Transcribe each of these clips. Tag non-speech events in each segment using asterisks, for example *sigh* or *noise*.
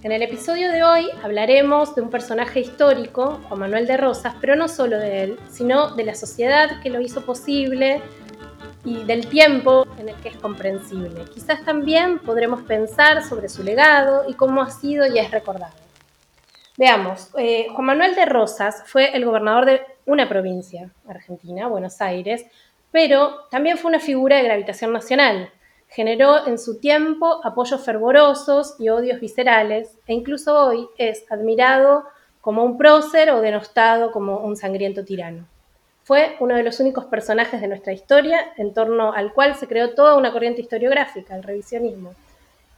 En el episodio de hoy hablaremos de un personaje histórico, Juan Manuel de Rosas, pero no solo de él, sino de la sociedad que lo hizo posible y del tiempo en el que es comprensible. Quizás también podremos pensar sobre su legado y cómo ha sido y es recordado. Veamos, eh, Juan Manuel de Rosas fue el gobernador de una provincia argentina, Buenos Aires, pero también fue una figura de gravitación nacional, Generó en su tiempo apoyos fervorosos y odios viscerales, e incluso hoy es admirado como un prócer o denostado como un sangriento tirano. Fue uno de los únicos personajes de nuestra historia en torno al cual se creó toda una corriente historiográfica, el revisionismo.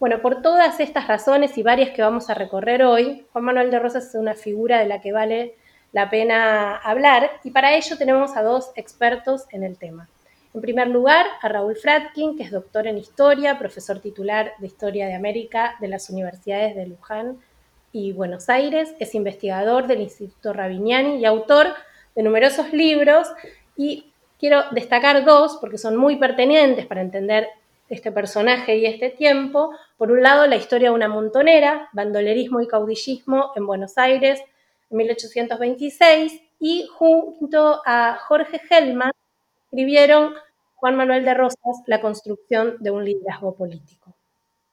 Bueno, por todas estas razones y varias que vamos a recorrer hoy, Juan Manuel de Rosas es una figura de la que vale la pena hablar y para ello tenemos a dos expertos en el tema. En primer lugar, a Raúl Fratkin, que es doctor en Historia, profesor titular de Historia de América de las universidades de Luján y Buenos Aires, es investigador del Instituto Rabiniani y autor de numerosos libros y quiero destacar dos porque son muy pertinentes para entender este personaje y este tiempo. Por un lado, la historia de una montonera, bandolerismo y caudillismo en Buenos Aires en 1826 y junto a Jorge Hellman escribieron Juan Manuel de Rosas La construcción de un liderazgo político.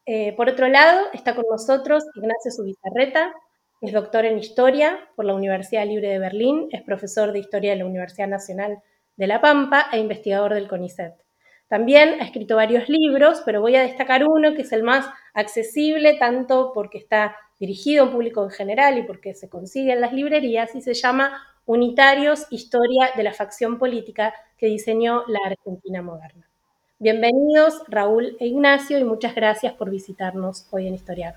Eh, por otro lado, está con nosotros Ignacio Subizarreta, es doctor en Historia por la Universidad Libre de Berlín, es profesor de Historia de la Universidad Nacional de La Pampa e investigador del CONICET. También ha escrito varios libros, pero voy a destacar uno que es el más accesible, tanto porque está dirigido a un público en general y porque se consigue en las librerías, y se llama Unitarios, Historia de la Facción Política que diseñó la Argentina moderna. Bienvenidos Raúl e Ignacio y muchas gracias por visitarnos hoy en Historiar.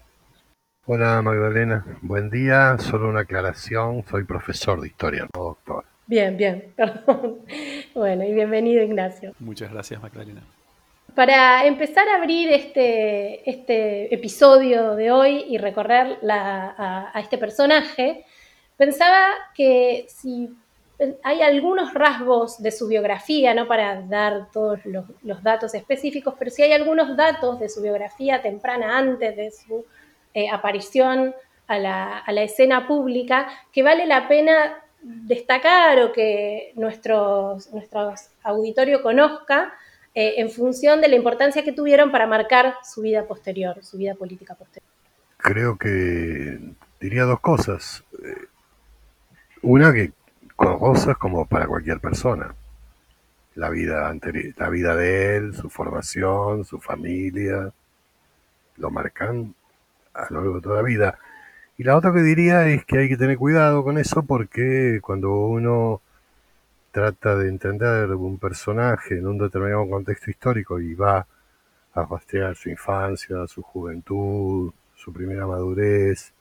Hola Magdalena, buen día. Solo una aclaración, soy profesor de historia, no doctor. Bien, bien, *laughs* perdón. Bueno, y bienvenido Ignacio. Muchas gracias Magdalena. Para empezar a abrir este, este episodio de hoy y recorrer a, a este personaje, Pensaba que si hay algunos rasgos de su biografía, no para dar todos los, datos específicos, pero si hay algunos datos de su biografía temprana antes de su eh, aparición a la, escena pública que vale la pena destacar o que nuestro, nuestro auditorio conozca eh, en función de la importancia que tuvieron para marcar su vida posterior, su vida política posterior. Creo que diría dos cosas. Eh, una que con cosas como para cualquier persona. La vida, anterior, la vida de él, su formación, su familia, lo marcan a lo largo de toda la vida. Y la otra que diría es que hay que tener cuidado con eso porque cuando uno trata de entender un personaje en un determinado contexto histórico y va a rastrear su infancia, su juventud, su primera madurez,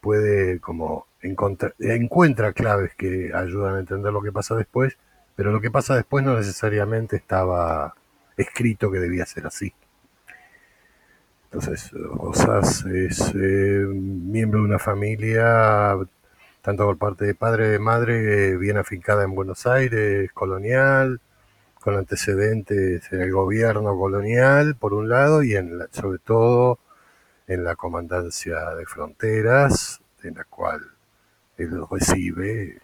puede como encuentra claves que ayudan a entender lo que pasa después, pero lo que pasa después no necesariamente estaba escrito que debía ser así. Entonces, Rosas es eh, miembro de una familia, tanto por parte de padre de madre, bien afincada en Buenos Aires, colonial, con antecedentes en el gobierno colonial, por un lado, y en sobre todo en la comandancia de fronteras, en la cual él recibe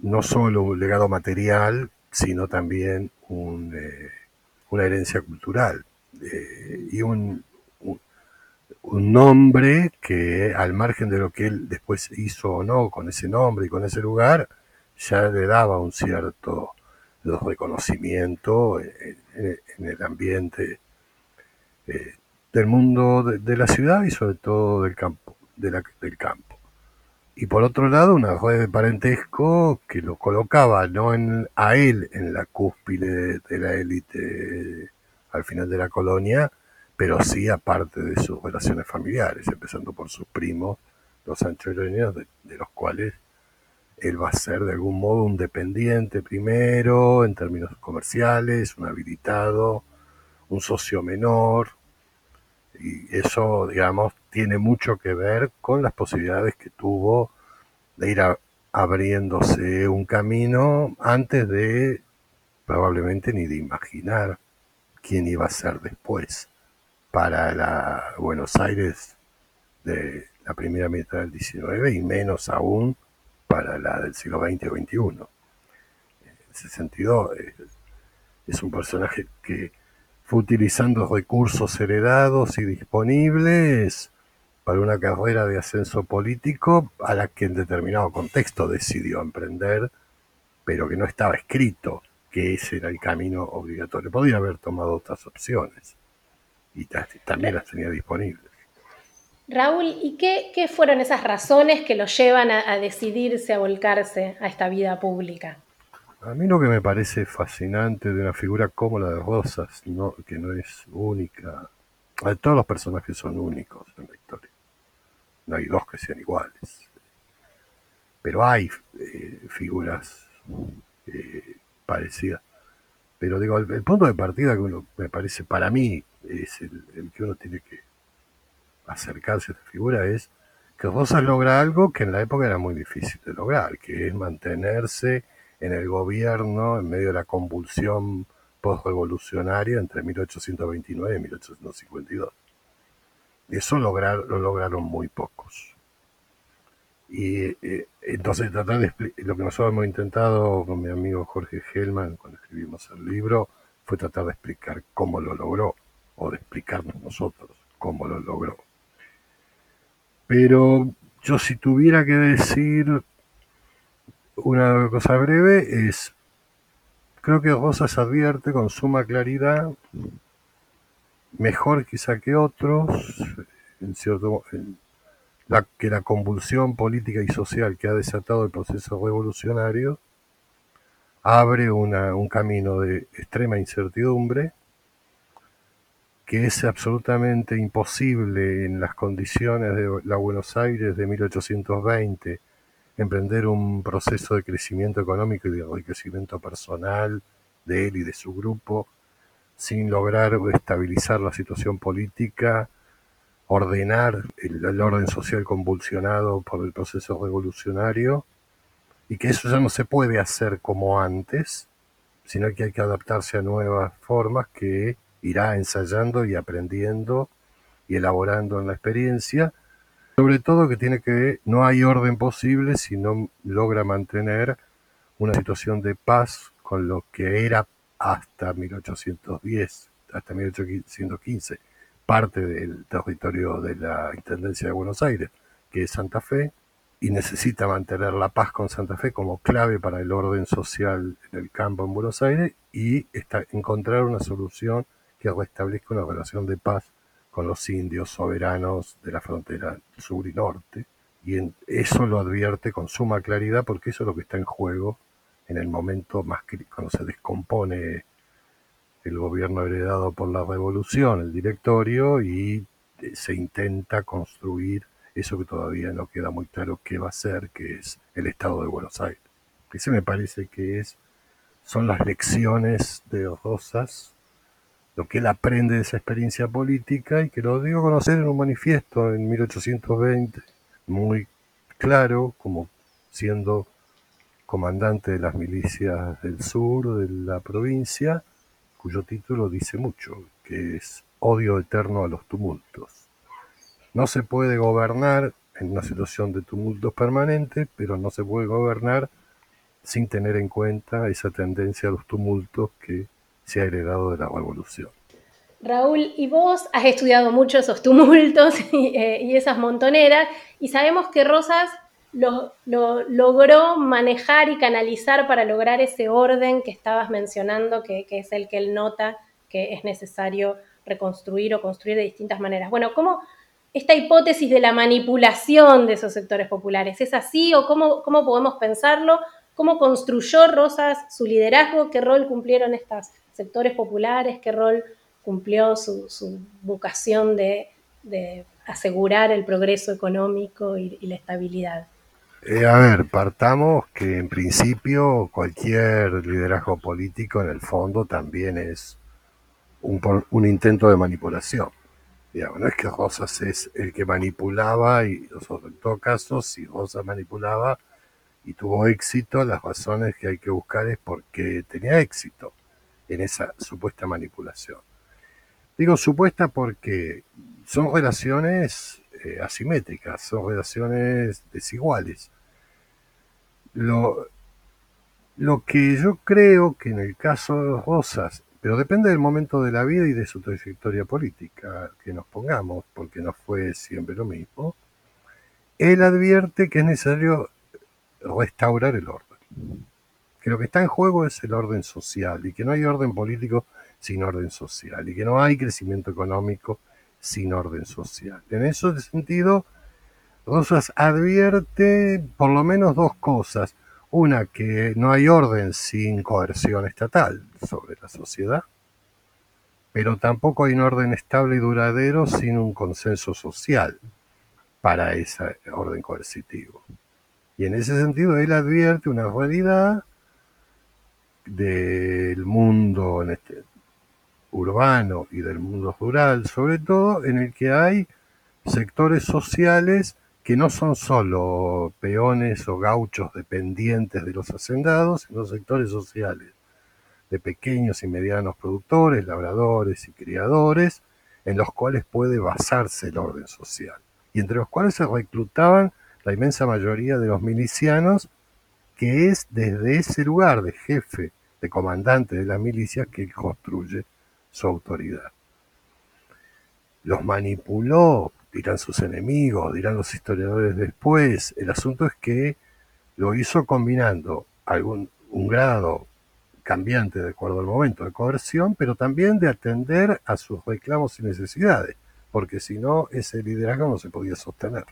no solo un legado material, sino también eh, una herencia cultural eh, y un, un, nombre que al margen de lo que él después hizo o no con ese nombre y con ese lugar, ya le daba un cierto reconocimiento en, el ambiente eh, del mundo de, la ciudad y sobre todo del campo, del campo y por otro lado una red de parentesco que lo colocaba no en, a él en la cúspide de, la élite al final de la colonia, pero sí aparte de sus relaciones familiares, empezando por sus primos, los anchoreños, de los cuales él va a ser de algún modo un dependiente primero, en términos comerciales, un habilitado, un socio menor, y eso, digamos, tiene mucho que ver con las posibilidades que tuvo de ir abriéndose un camino antes de probablemente ni de imaginar quién iba a ser después para la Buenos Aires de la primera mitad del XIX y menos aún para la del siglo XX o XXI. En ese sentido, eh, es un personaje que fue utilizando recursos heredados y disponibles para una carrera de ascenso político a la que en determinado contexto decidió emprender, pero que no estaba escrito que ese era el camino obligatorio. Podría haber tomado otras opciones y también las tenía disponibles. Raúl, ¿y qué, fueron esas razones que lo llevan a, decidirse a volcarse a esta vida pública? A mí lo que me parece fascinante de una figura como la de Rosas, que no es única, todos los personajes son únicos en la historia, no hay dos que sean iguales, pero hay eh, figuras eh, parecidas. Pero digo, el, punto de partida que uno me parece para mí es el que uno tiene que acercarse a esta figura es que Rosas logra algo que en la época era muy difícil de lograr, que es mantenerse en el gobierno en medio de la convulsión postrevolucionaria entre 1829 y 1852. Y eso lo lograron muy pocos. Y eh, entonces tratar de lo que nosotros hemos intentado con mi amigo Jorge Hellman cuando escribimos el libro fue tratar de explicar cómo lo logró o de explicarnos nosotros cómo lo logró. Pero yo si tuviera que decir una cosa breve es, creo que Rosas advierte con suma claridad, mejor quizá que otros, en cierto, la, que la convulsión política y social que ha desatado el proceso revolucionario abre un camino de extrema incertidumbre que es absolutamente imposible en las condiciones de la Buenos Aires de 1820 emprender un proceso de crecimiento económico y de enriquecimiento personal de él y de su grupo sin lograr estabilizar la situación política, ordenar el, orden social convulsionado por el proceso revolucionario y que eso ya no se puede hacer como antes, sino que hay que adaptarse a nuevas formas que irá ensayando y aprendiendo y elaborando en la experiencia. Sobre todo que tiene que, no hay orden posible si no logra mantener una situación de paz con lo que era hasta 1810, hasta 1815, parte del territorio de la Intendencia de Buenos Aires, que es Santa Fe, y necesita mantener la paz con Santa Fe como clave para el orden social en el campo en Buenos Aires y está, encontrar una solución que restablezca una relación de paz con los indios soberanos de la frontera sur y norte. Y eso lo advierte con suma claridad porque eso es lo que está en juego en el momento más cuando se descompone el gobierno heredado por la revolución, el directorio, y eh, se intenta construir eso que todavía no queda muy claro qué va a ser, que es el Estado de Buenos Aires. Ese me parece que es, son las lecciones de Rosas lo que él aprende de esa experiencia política y que lo dio a conocer en un manifiesto en 1820, muy claro, como siendo comandante de las milicias del sur de la provincia, cuyo título dice mucho, que es Odio eterno a los tumultos. No se puede gobernar en una situación de tumultos permanente, pero no se puede gobernar sin tener en cuenta esa tendencia a los tumultos que se ha heredado de la revolución. Raúl, y vos has estudiado mucho esos tumultos *laughs* eh, y, esas montoneras, y sabemos que Rosas lo, logró manejar y canalizar para lograr ese orden que estabas mencionando, que, es el que él nota que es necesario reconstruir o construir de distintas maneras. Bueno, ¿cómo esta hipótesis de la manipulación de esos sectores populares es así o cómo, cómo podemos pensarlo? ¿Cómo construyó Rosas su liderazgo? ¿Qué rol cumplieron estos sectores populares? ¿Qué rol cumplió su, vocación de, asegurar el progreso económico y, la estabilidad. Eh, a ver, partamos que en principio cualquier liderazgo político en el fondo también es un, un intento de manipulación. Digamos, no es que Rosas es el que manipulaba y en todo caso, si Rosas manipulaba y tuvo éxito, las razones que hay que buscar es porque tenía éxito en esa supuesta manipulación. Digo supuesta porque son relaciones eh, asimétricas, son relaciones desiguales. Lo, lo que yo creo que en el caso de Rosas, pero depende del momento de la vida y de su trayectoria política que nos pongamos, porque no fue siempre lo mismo, él advierte que es necesario restaurar el orden. Que lo que está en juego es el orden social y que no hay orden político sin orden social y que no hay crecimiento económico sin orden social. En ese sentido, Rosas advierte por lo menos dos cosas. Una, que no hay orden sin coerción estatal sobre la sociedad, pero tampoco hay un orden estable y duradero sin un consenso social para ese orden coercitivo. Y en ese sentido él advierte una realidad del mundo en este, urbano y del mundo rural, sobre todo en el que hay sectores sociales que no son solo peones o gauchos dependientes de los hacendados, sino sectores sociales de pequeños y medianos productores, labradores y criadores, en los cuales puede basarse el orden social, y entre los cuales se reclutaban la inmensa mayoría de los milicianos, que es desde ese lugar de jefe, de comandante de la milicia, que construye su autoridad. Los manipuló, dirán sus enemigos, dirán los historiadores después. El asunto es que lo hizo combinando algún, un grado cambiante de acuerdo al momento de coerción, pero también de atender a sus reclamos y necesidades, porque si no, ese liderazgo no se podía sostener.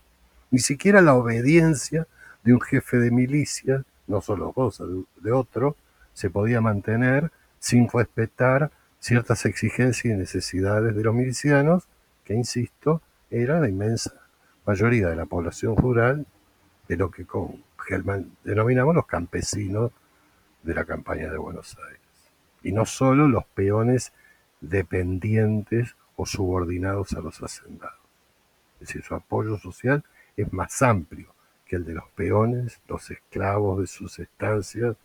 Ni siquiera la obediencia de un jefe de milicia, no solo Rosa, de otro, se podía mantener sin respetar ciertas exigencias y necesidades de los milicianos, que insisto, era la inmensa mayoría de la población rural de lo que con Gelman denominamos los campesinos de la campaña de Buenos Aires. Y no solo los peones dependientes o subordinados a los hacendados. Es decir, su apoyo social es más amplio que el de los peones, los esclavos de sus estancias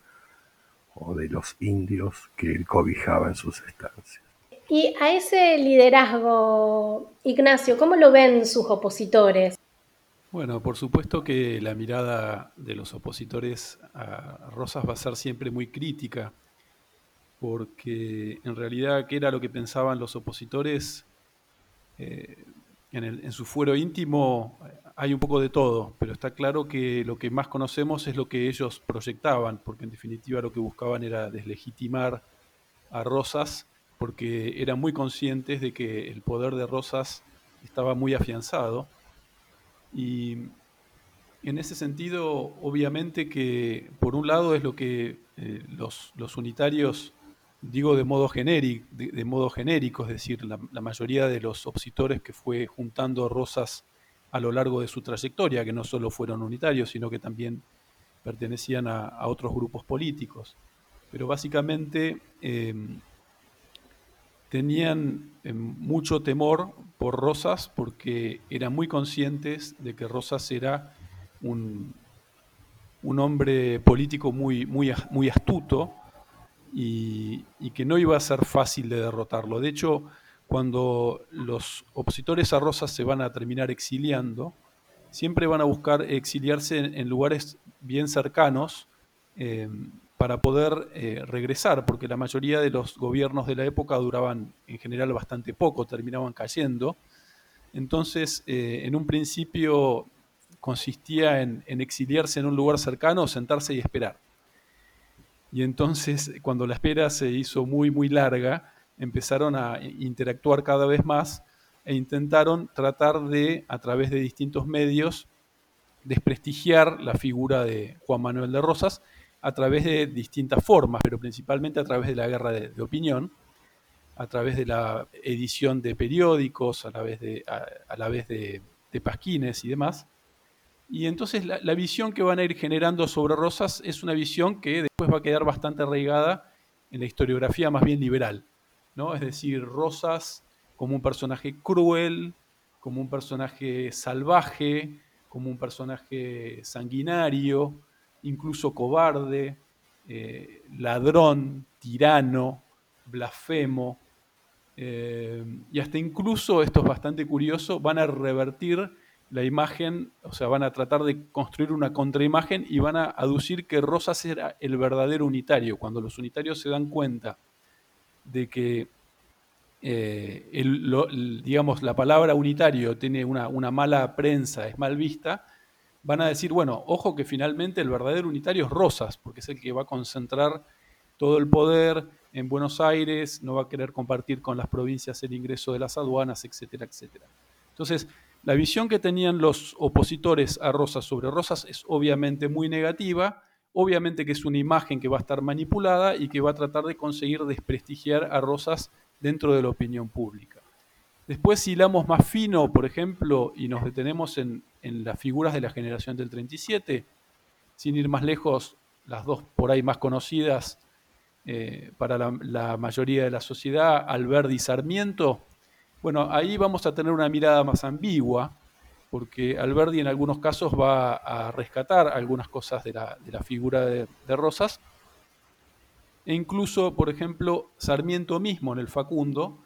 o de los indios que él cobijaba en sus estancias. Y a ese liderazgo, Ignacio, ¿cómo lo ven sus opositores? Bueno, por supuesto que la mirada de los opositores a Rosas va a ser siempre muy crítica, porque en realidad, ¿qué era lo que pensaban los opositores? Eh, en, en, su fuero íntimo hay un poco de todo, pero está claro que lo que más conocemos es lo que ellos proyectaban, porque en definitiva lo que buscaban era deslegitimar a Rosas, porque eran muy conscientes de que el poder de Rosas estaba muy afianzado. Y en ese sentido, obviamente que por un lado es lo que eh, los, unitarios, digo de modo, genérico, de, modo genérico, es decir, la, la, mayoría de los opositores que fue juntando Rosas a lo largo de su trayectoria, que no solo fueron unitarios, sino que también pertenecían a, otros grupos políticos. Pero básicamente em, tenían em, mucho temor por Rosas porque eran muy conscientes de que Rosas era un, un hombre político muy, muy, muy astuto y, y, que no iba a ser fácil de derrotarlo. De hecho, cuando los opositores a Rosas se van a terminar exiliando, siempre van a buscar exiliarse en, lugares bien cercanos eh, para poder eh, regresar, porque la mayoría de los gobiernos de la época duraban en general bastante poco, terminaban cayendo. Entonces, eh, en un principio consistía en, en exiliarse en un lugar cercano, sentarse y esperar. Y entonces, cuando la espera se hizo muy, muy larga, empezaron a interactuar cada vez más e intentaron tratar de, a través de distintos medios, desprestigiar la figura de Juan Manuel de Rosas a través de distintas formas, pero principalmente a través de la guerra de, opinión, a través de la edición de periódicos, a la vez de, a, vez de, pasquines y demás. Y entonces la, la, visión que van a ir generando sobre Rosas es una visión que después va a quedar bastante arraigada en la historiografía más bien liberal. ¿No? Es decir, Rosas como un personaje cruel, como un personaje salvaje, como un personaje sanguinario, incluso cobarde, eh, ladrón, tirano, blasfemo, eh, y hasta incluso, esto es bastante curioso, van a revertir la imagen, o sea, van a tratar de construir una contraimagen y van a aducir que Rosas era el verdadero unitario. Cuando los unitarios se dan cuenta de que, eh, digamos, la palabra unitario tiene una, una, mala prensa, es mal vista, van a decir, bueno, ojo que finalmente el verdadero unitario es Rosas, porque es el que va a concentrar todo el poder en Buenos Aires, no va a querer compartir con las provincias el ingreso de las aduanas, etcétera, etcétera. Entonces, la visión que tenían los opositores a Rosas sobre Rosas es obviamente muy negativa, obviamente que es una imagen que va a estar manipulada y que va a tratar de conseguir desprestigiar a Rosas dentro de la opinión pública. Después, si hilamos más fino, por ejemplo, y nos detenemos en, las figuras de la generación del 37, sin ir más lejos, las dos por ahí más conocidas eh, para la, la, mayoría de la sociedad, Alberdi y Sarmiento, bueno, ahí vamos a tener una mirada más ambigua, porque Alberdi en algunos casos va a rescatar algunas cosas de la, de la figura de, Rosas, e incluso, por ejemplo, Sarmiento mismo en el Facundo,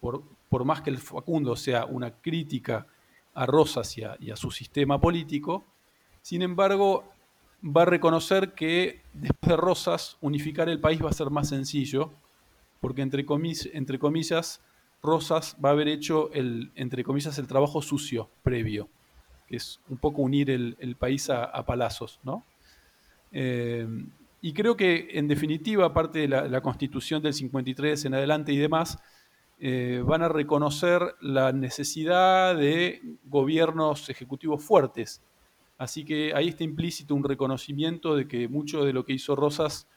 por, por más que el Facundo sea una crítica a Rosas y a, y a su sistema político, sin embargo, va a reconocer que después de Rosas, unificar el país va a ser más sencillo, porque entre, comis, entre comillas, Rosas va a haber hecho, el, entre comillas, el trabajo sucio previo, que es un poco unir el, el país a, palazos, ¿no? Eh, y creo que, en definitiva, aparte de la, la, constitución del 53 en adelante y demás, eh, van a reconocer la necesidad de gobiernos ejecutivos fuertes. Así que ahí está implícito un reconocimiento de que mucho de lo que hizo Rosas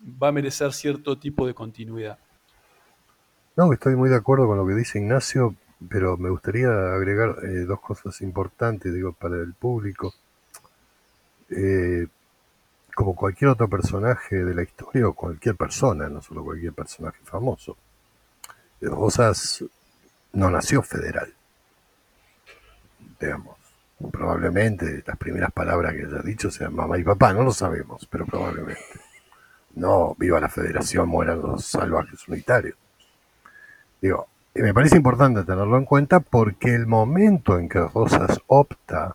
va a merecer cierto tipo de continuidad. No, estoy muy de acuerdo con lo que dice Ignacio, pero me gustaría agregar eh, dos cosas importantes, digo, para el público. Eh, como cualquier otro personaje de la historia, o cualquier persona, no solo cualquier personaje famoso, Rosas no nació federal. Digamos, probablemente las primeras palabras que haya dicho sean mamá y papá, no lo sabemos, pero probablemente. No, viva la federación, mueran los salvajes unitarios. Digo, me parece importante tenerlo en cuenta porque el momento en que Rosas opta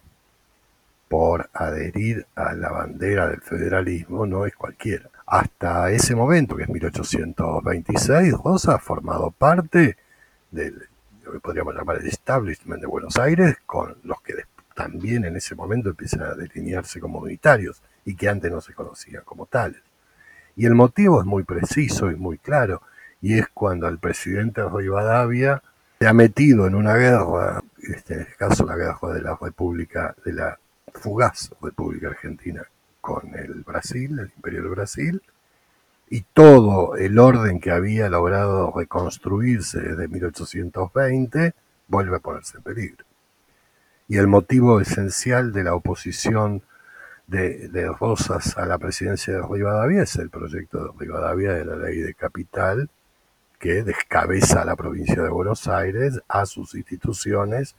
por adherir a la bandera del federalismo no es cualquiera. Hasta ese momento, que es 1826, Rosas ha formado parte de lo que podríamos llamar el establishment de Buenos Aires, con los que también en ese momento empiezan a delinearse como unitarios y que antes no se conocían como tales. Y el motivo es muy preciso y muy claro y es cuando el presidente Rivadavia se ha metido en una guerra, este, en este caso la guerra de la República, de la fugaz República Argentina con el Brasil, el Imperio del Brasil, y todo el orden que había logrado reconstruirse desde 1820 vuelve a ponerse en peligro. Y el motivo esencial de la oposición de, de, Rosas a la presidencia de Rivadavia es el proyecto de Rivadavia de la ley de capital, que descabeza a la provincia de Buenos Aires, a sus instituciones,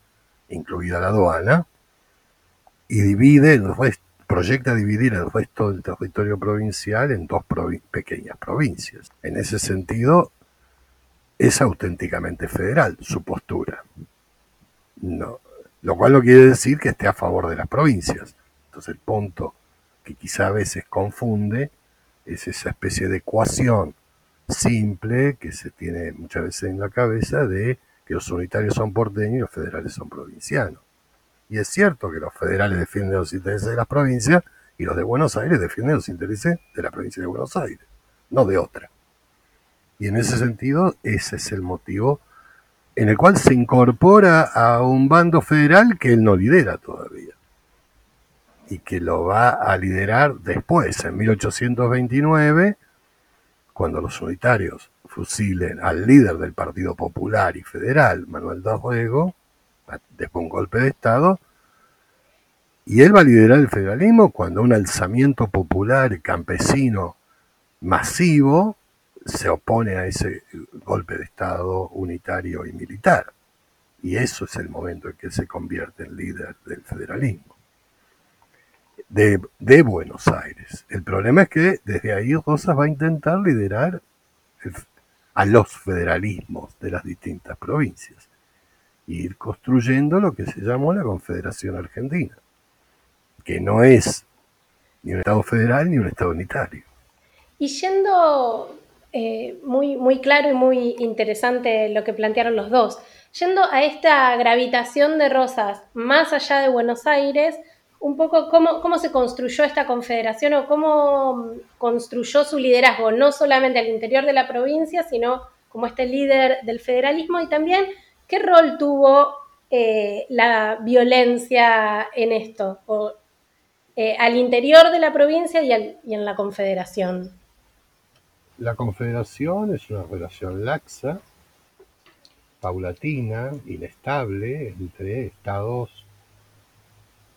incluida la aduana, y divide el proyecta dividir el resto del territorio provincial en dos pequeñas provincias. En ese sentido, es auténticamente federal su postura. No, lo cual no quiere decir que esté a favor de las provincias. Entonces el punto que quizá a veces confunde es esa especie de ecuación simple que se tiene muchas veces en la cabeza de que los unitarios son porteños y los federales son provincianos. Y es cierto que los federales defienden los intereses de las provincias y los de Buenos Aires defienden los intereses de la provincia de Buenos Aires, no de otra. Y en ese sentido, ese es el motivo en el cual se incorpora a un bando federal que él no lidera todavía y que lo va a liderar después, en 1829, cuando los unitarios fusilen al líder del Partido Popular y Federal, Manuel Dorrego, después de un golpe de Estado, Y él va a liderar el federalismo cuando un alzamiento popular campesino masivo se opone a ese golpe de Estado unitario y militar. Y eso es el momento en que se convierte en líder del federalismo. De, Buenos Aires. El problema es que desde ahí Rosas va a intentar liderar a los federalismos de las distintas provincias e ir construyendo lo que se llamó la Confederación Argentina, que no es ni un Estado federal ni un Estado unitario. Y yendo eh, muy, muy claro y muy interesante lo que plantearon los dos, yendo a esta gravitación de Rosas más allá de Buenos Aires, un poco cómo, cómo se construyó esta confederación o cómo construyó su liderazgo, no solamente al interior de la provincia, sino como este líder del federalismo y también qué rol tuvo eh, la violencia en esto, o, eh, al interior de la provincia y, y en la confederación. La confederación es una relación laxa, paulatina, inestable entre estados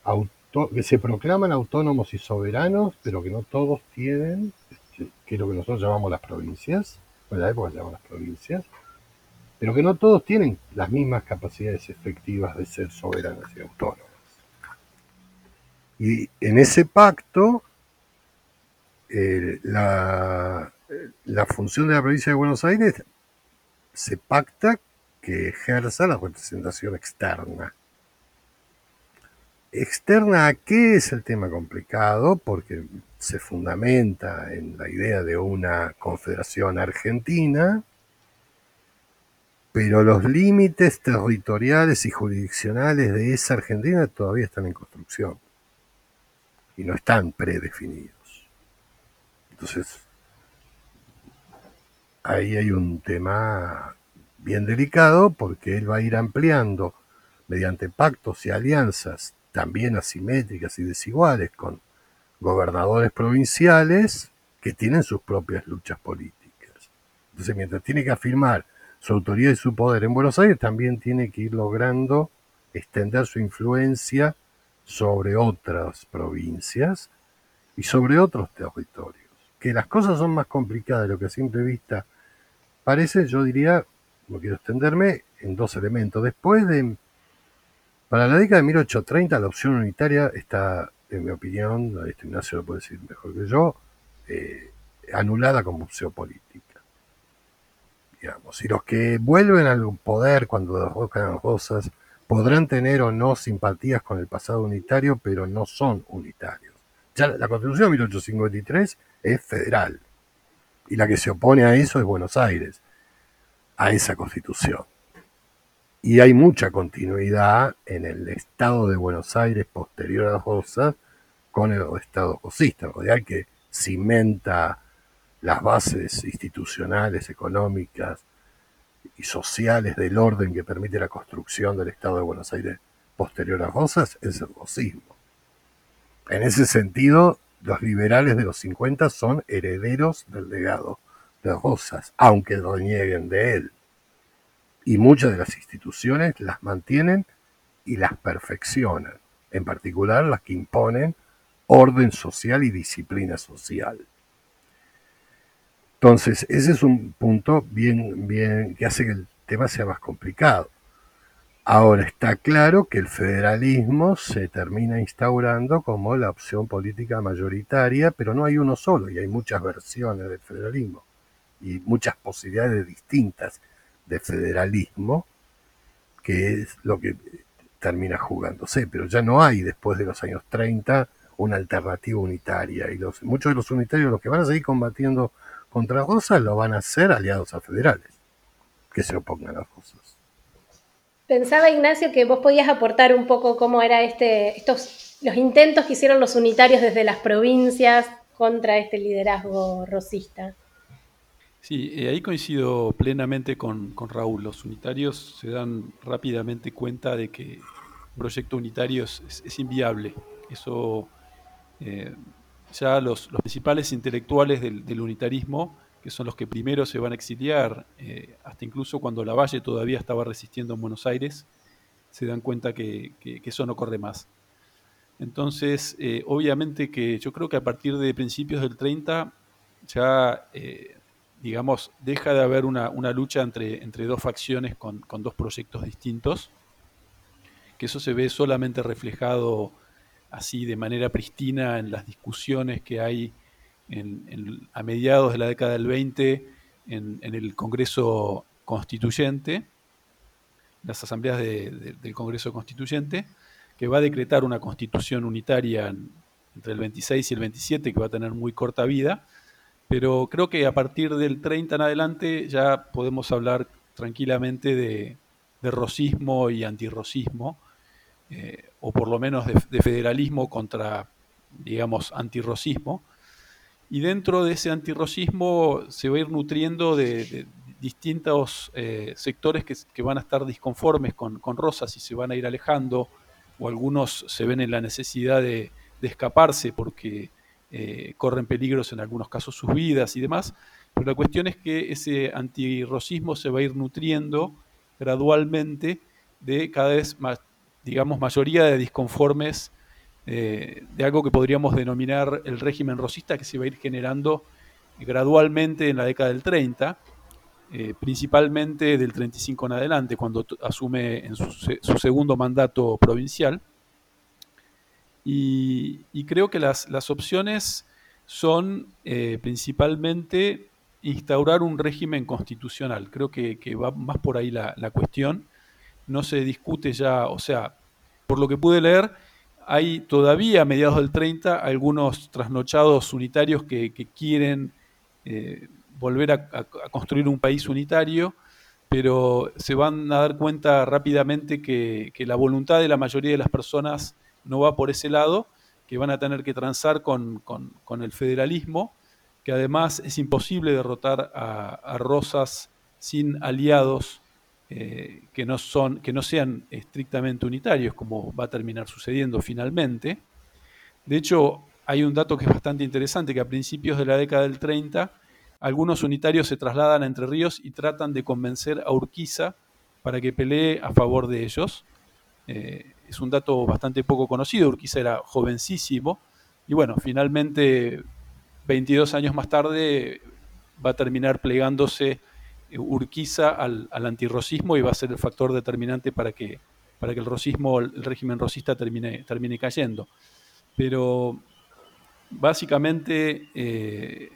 autónomos que se proclaman autónomos y soberanos, pero que no todos tienen, este, que es lo que nosotros llamamos las provincias, en la época se llamaban las provincias, pero que no todos tienen las mismas capacidades efectivas de ser soberanas y autónomas. Y en ese pacto, eh, la, la función de la provincia de Buenos Aires se pacta que ejerza la representación externa Externa a qué es el tema complicado, porque se fundamenta en la idea de una confederación argentina, pero los límites territoriales y jurisdiccionales de esa Argentina todavía están en construcción y no están predefinidos. Entonces, ahí hay un tema bien delicado porque él va a ir ampliando mediante pactos y alianzas también asimétricas y desiguales con gobernadores provinciales que tienen sus propias luchas políticas. Entonces, mientras tiene que afirmar su autoridad y su poder en Buenos Aires, también tiene que ir logrando extender su influencia sobre otras provincias y sobre otros territorios. Que las cosas son más complicadas de lo que a simple vista parece, yo diría, no quiero extenderme, en dos elementos. Después de para la década de 1830 la opción unitaria está, en mi opinión, este Ignacio lo puede decir mejor que yo, eh, anulada como opción política. Digamos. Y los que vuelven al poder cuando derrocan las cosas podrán tener o no simpatías con el pasado unitario, pero no son unitarios. Ya la Constitución de 1853 es federal y la que se opone a eso es Buenos Aires, a esa constitución. Y hay mucha continuidad en el estado de Buenos Aires posterior a las Rosas con el estado rosista, hay que cimenta las bases institucionales, económicas y sociales del orden que permite la construcción del Estado de Buenos Aires posterior a Rosas es el rosismo. En ese sentido, los liberales de los 50 son herederos del legado de Rosas, aunque renieguen de él y muchas de las instituciones las mantienen y las perfeccionan, en particular las que imponen orden social y disciplina social. Entonces, ese es un punto bien, bien que hace que el tema sea más complicado. Ahora está claro que el federalismo se termina instaurando como la opción política mayoritaria, pero no hay uno solo y hay muchas versiones del federalismo y muchas posibilidades distintas de federalismo, que es lo que termina jugándose, pero ya no hay después de los años 30 una alternativa unitaria y los, muchos de los unitarios los que van a seguir combatiendo contra Rosas lo van a hacer aliados a federales que se opongan a Rosas. Pensaba Ignacio que vos podías aportar un poco cómo era este, estos, los intentos que hicieron los unitarios desde las provincias contra este liderazgo rosista. Sí, eh, ahí coincido plenamente con, Raúl. Los unitarios se dan rápidamente cuenta de que un proyecto unitario es, inviable. Eso eh, ya los, principales intelectuales del, unitarismo, que son los que primero se van a exiliar, eh, hasta incluso cuando la Valle todavía estaba resistiendo en Buenos Aires, se dan cuenta que, eso no corre más. Entonces, obviamente que yo creo que a partir de principios del 30 ya, digamos, deja de haber una, lucha entre, entre, dos facciones con, dos proyectos distintos, que eso se ve solamente reflejado así de manera pristina en las discusiones que hay a mediados de la década del 20 en, el Congreso Constituyente, las asambleas del Congreso Constituyente, que va a decretar una constitución unitaria entre el 26 y el 27, que va a tener muy corta vida, pero creo que a partir del 30 en adelante ya podemos hablar tranquilamente de, de rosismo y antirrosismo, eh, o por lo menos de, federalismo contra, digamos, antirrosismo. Y dentro de ese antirrosismo se va a ir nutriendo de, distintos eh, sectores que, van a estar disconformes con, con Rosas y se van a ir alejando, o algunos se ven en la necesidad de, escaparse porque eh, corren peligros en algunos casos sus vidas y demás. Pero la cuestión es que ese antirrosismo se va a ir nutriendo gradualmente de cada vez más, digamos, mayoría de disconformes eh, de algo que podríamos denominar el régimen rosista que se va a ir generando gradualmente en la década del 30, eh, principalmente del 35 en adelante, cuando asume en su, segundo mandato provincial. Y, creo que las, opciones son eh, principalmente instaurar un régimen constitucional. Creo que, va más por ahí la, la, cuestión. No se discute ya, o sea, por lo que pude leer, hay todavía a mediados del 30 algunos trasnochados unitarios que, quieren eh, volver a, construir un país unitario, pero se van a dar cuenta rápidamente que, la voluntad de la mayoría de las personas no va por ese lado, que van a tener que transar con, el federalismo, que además es imposible derrotar a Rosas sin aliados eh, que, no son, que no sean estrictamente unitarios, como va a terminar sucediendo finalmente. De hecho, hay un dato que es bastante interesante, que a principios de la década del 30, algunos unitarios se trasladan a Entre Ríos y tratan de convencer a Urquiza para que pelee a favor de ellos. Eh, es un dato bastante poco conocido, Urquiza era jovencísimo, y bueno, finalmente, 22 años más tarde, va a terminar plegándose Urquiza al, al, antirrocismo y va a ser el factor determinante para que, para que el rosismo, el régimen rosista termine, termine cayendo. Pero básicamente eh,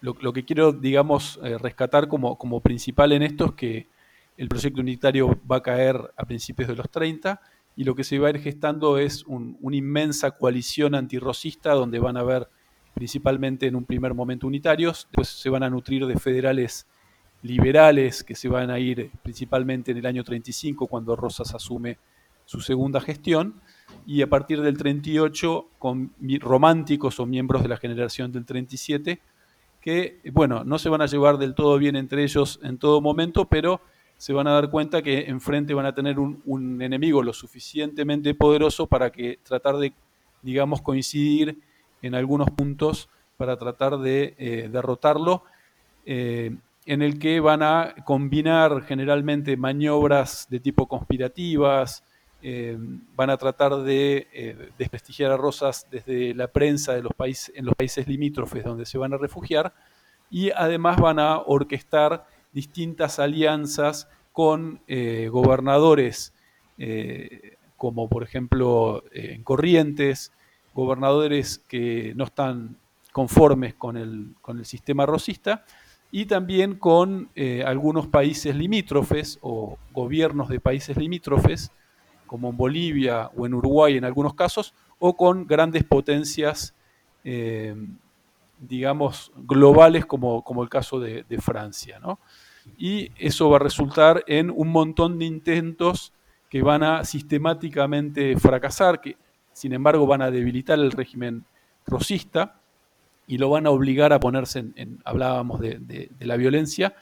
lo, que quiero, digamos, eh, rescatar como, como principal en esto es que el proyecto unitario va a caer a principios de los 30 y lo que se va a ir gestando es una inmensa coalición antirrosista donde van a haber principalmente en un primer momento unitarios, después se van a nutrir de federales liberales que se van a ir principalmente en el año 35 cuando Rosas asume su segunda gestión y a partir del 38 con románticos o miembros de la generación del 37 que, bueno, no se van a llevar del todo bien entre ellos en todo momento, pero se van a dar cuenta que enfrente van a tener un, enemigo lo suficientemente poderoso para que tratar de, digamos, coincidir en algunos puntos para tratar de eh, derrotarlo. Eh, en el que van a combinar generalmente maniobras de tipo conspirativas, eh, van a tratar de desprestigiar a Rosas desde la prensa de los países, en los países limítrofes donde se van a refugiar y además van a orquestar distintas alianzas con eh, gobernadores como por ejemplo en Corrientes, gobernadores que no están conformes con el, con el sistema rosista y también con eh, algunos países limítrofes o gobiernos de países limítrofes, como en Bolivia o en Uruguay en algunos casos, o con grandes potencias, eh, digamos, globales como, como, el caso de, Francia. Y eso va a resultar en un montón de intentos que van a sistemáticamente fracasar, que sin embargo van a debilitar el régimen rosista y lo van a obligar a ponerse en, hablábamos de, la violencia,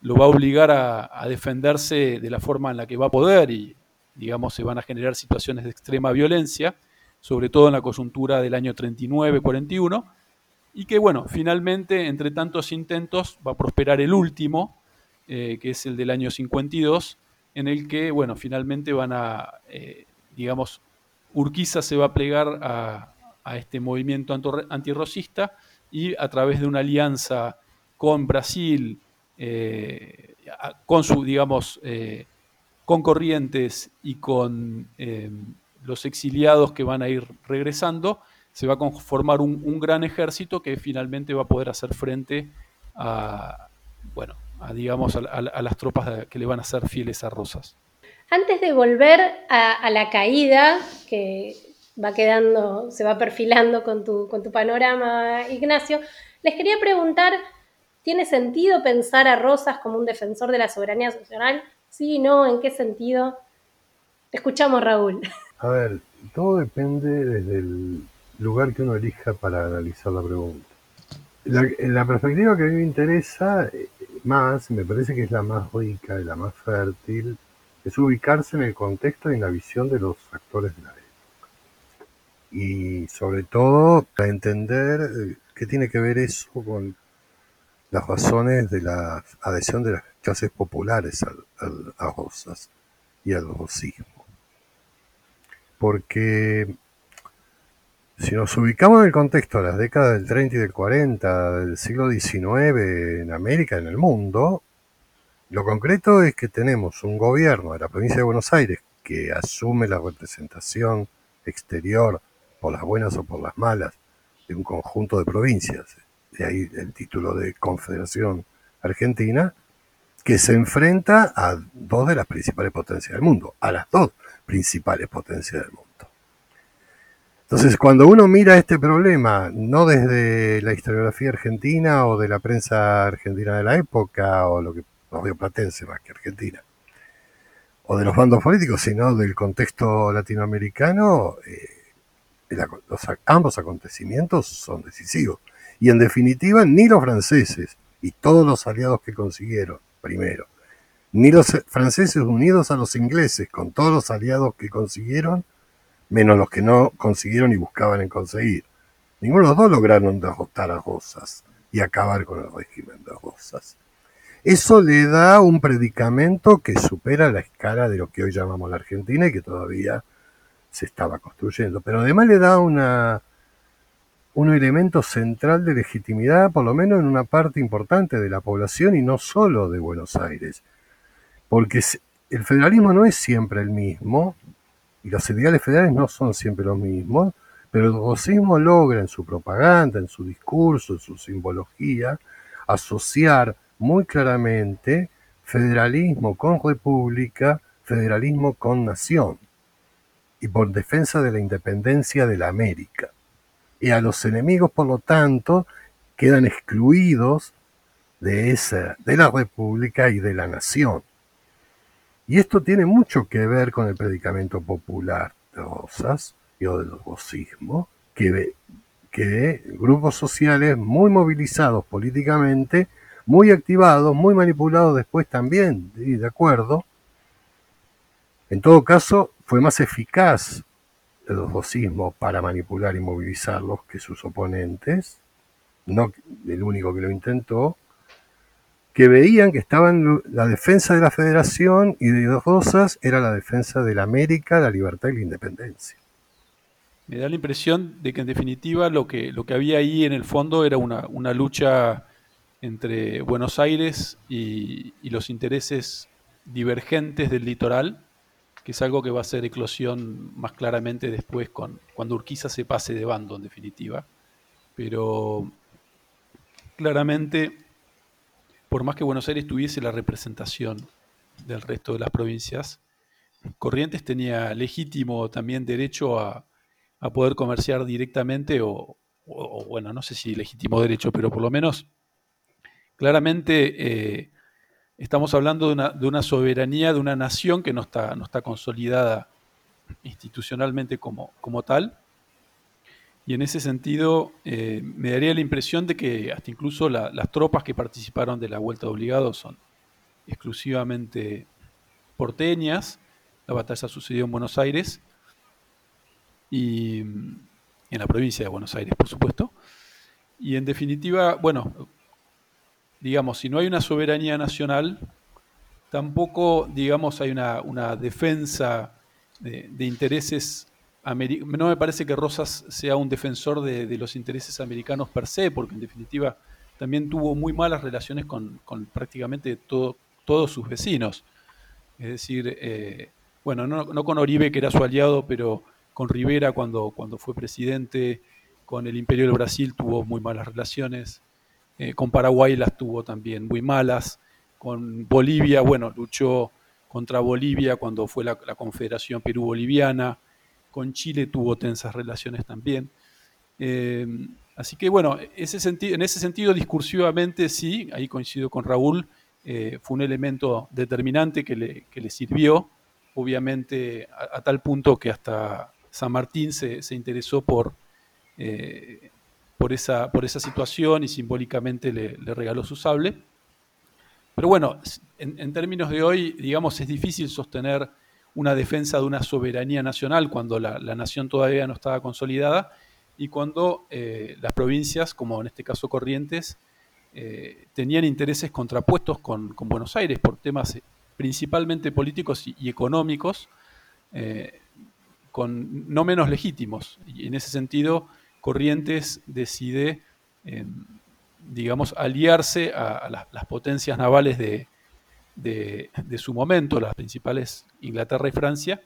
lo va a obligar a, defenderse de la forma en la que va a poder y, digamos, se van a generar situaciones de extrema violencia, sobre todo en la coyuntura del año 39-41, y que, bueno, finalmente, entre tantos intentos, va a prosperar el último, eh, que es el del año 52, en el que, bueno, finalmente van a, eh, digamos, Urquiza se va a plegar a, este movimiento antirrocista y a través de una alianza con Brasil, eh, con su, digamos, con Corrientes y con los exiliados que van a ir regresando, se va a conformar un, gran ejército que finalmente va a poder hacer frente a, bueno, a, digamos, a, las tropas que le van a ser fieles a Rosas. Antes de volver a, la caída, que va quedando, se va perfilando con tu, con tu panorama, Ignacio, les quería preguntar, ¿tiene sentido pensar a Rosas como un defensor de la soberanía nacional? Sí, no, ¿en qué sentido? escuchamos, Raúl. A ver, todo depende desde el lugar que uno elija para analizar la pregunta. La, la perspectiva que a mí me interesa más, me parece que es la más rica y la más fértil, es ubicarse en el contexto y en la visión de los actores de la época. Y sobre todo, para entender eh, qué tiene que ver eso con las razones de la adhesión de las clases populares a Rosas y al rosismo. Porque si nos ubicamos en el contexto de las décadas del 30 y del 40 del siglo XIX en América, en el mundo, lo concreto es que tenemos un gobierno de la provincia de Buenos Aires que asume la representación exterior, por las buenas o por las malas, de un conjunto de provincias, de ahí el título de Confederación Argentina, que se enfrenta a dos de las principales potencias del mundo, a las dos principales potencias del mundo. Entonces, cuando uno mira este problema, no desde la historiografía argentina o de la prensa argentina de la época, o lo que dio platense más que argentina, o de los bandos políticos, sino del contexto latinoamericano, eh, ambos acontecimientos son decisivos. Y en definitiva, ni los franceses y todos los aliados que consiguieron, primero, ni los franceses unidos a los ingleses con todos los aliados que consiguieron, menos los que no consiguieron y buscaban en conseguir. Ninguno de los dos lograron derrotar a Rosas y acabar con el régimen de Rosas. Eso le da un predicamento que supera la escala de lo que hoy llamamos la Argentina y que todavía se estaba construyendo. Pero además le da un elemento central de legitimidad, por lo menos en una parte importante de la población y no solo de Buenos Aires. Porque el federalismo no es siempre el mismo, y los ideales federales no son siempre los mismos, pero el rosismo logra en su propaganda, en su discurso, en su simbología, asociar muy claramente federalismo con república, federalismo con nación, y por defensa de la independencia de la América. Y a los enemigos, por lo tanto, quedan excluidos de, esa, de la república y de la nación. Y esto tiene mucho que ver con el predicamento popular de Rosas y del rosismo, que, que grupos sociales muy movilizados políticamente, muy activados, muy manipulados después también, de acuerdo. En todo caso, fue más eficaz el rosismo para manipular y movilizarlos que sus oponentes, no el único que lo intentó, que veían que estaban la defensa de la federación y de dos Rosas era la defensa de la América, la libertad y la independencia. Me da la impresión de que en definitiva lo que, lo que había ahí en el fondo era una, lucha entre Buenos Aires y, los intereses divergentes del litoral, que es algo que va a ser eclosión más claramente después con, cuando Urquiza se pase de bando en definitiva. Pero claramente por más que Buenos Aires tuviese la representación del resto de las provincias, Corrientes tenía legítimo también derecho a, poder comerciar directamente o, bueno, no sé si legítimo derecho, pero por lo menos claramente eh, estamos hablando de una, soberanía de una nación que no está, no está consolidada institucionalmente como, como tal y en ese sentido, eh, me daría la impresión de que hasta incluso las tropas que participaron de la Vuelta de Obligados son exclusivamente porteñas. La batalla sucedió en Buenos Aires y en la provincia de Buenos Aires, por supuesto. Y en definitiva, bueno, digamos, si no hay una soberanía nacional, tampoco, digamos, hay una, defensa de, de intereses no me parece que Rosas sea un defensor de, los intereses americanos per se, porque en definitiva también tuvo muy malas relaciones con, prácticamente todos sus vecinos. Es decir, eh, bueno, no, con Oribe, que era su aliado, pero con Rivera cuando, cuando fue presidente, con el Imperio del Brasil tuvo muy malas relaciones, eh, con Paraguay las tuvo también muy malas, con Bolivia, bueno, luchó contra Bolivia cuando fue la, Confederación Perú-Boliviana, con Chile tuvo tensas relaciones también. Eh, así que bueno, en ese sentido discursivamente sí, ahí coincido con Raúl, eh, fue un elemento determinante que le, sirvió, obviamente a, tal punto que hasta San Martín se, interesó eh, por esa situación y simbólicamente le, regaló su sable. Pero bueno, en, términos de hoy, digamos, es difícil sostener una defensa de una soberanía nacional cuando la, nación todavía no estaba consolidada y cuando eh, las provincias, como en este caso Corrientes, eh, tenían intereses contrapuestos con, Buenos Aires por temas principalmente políticos y, económicos, eh, con no menos legítimos. Y en ese sentido, Corrientes decide digamos, aliarse a, las, potencias navales de, su momento, las principales Inglaterra y Francia.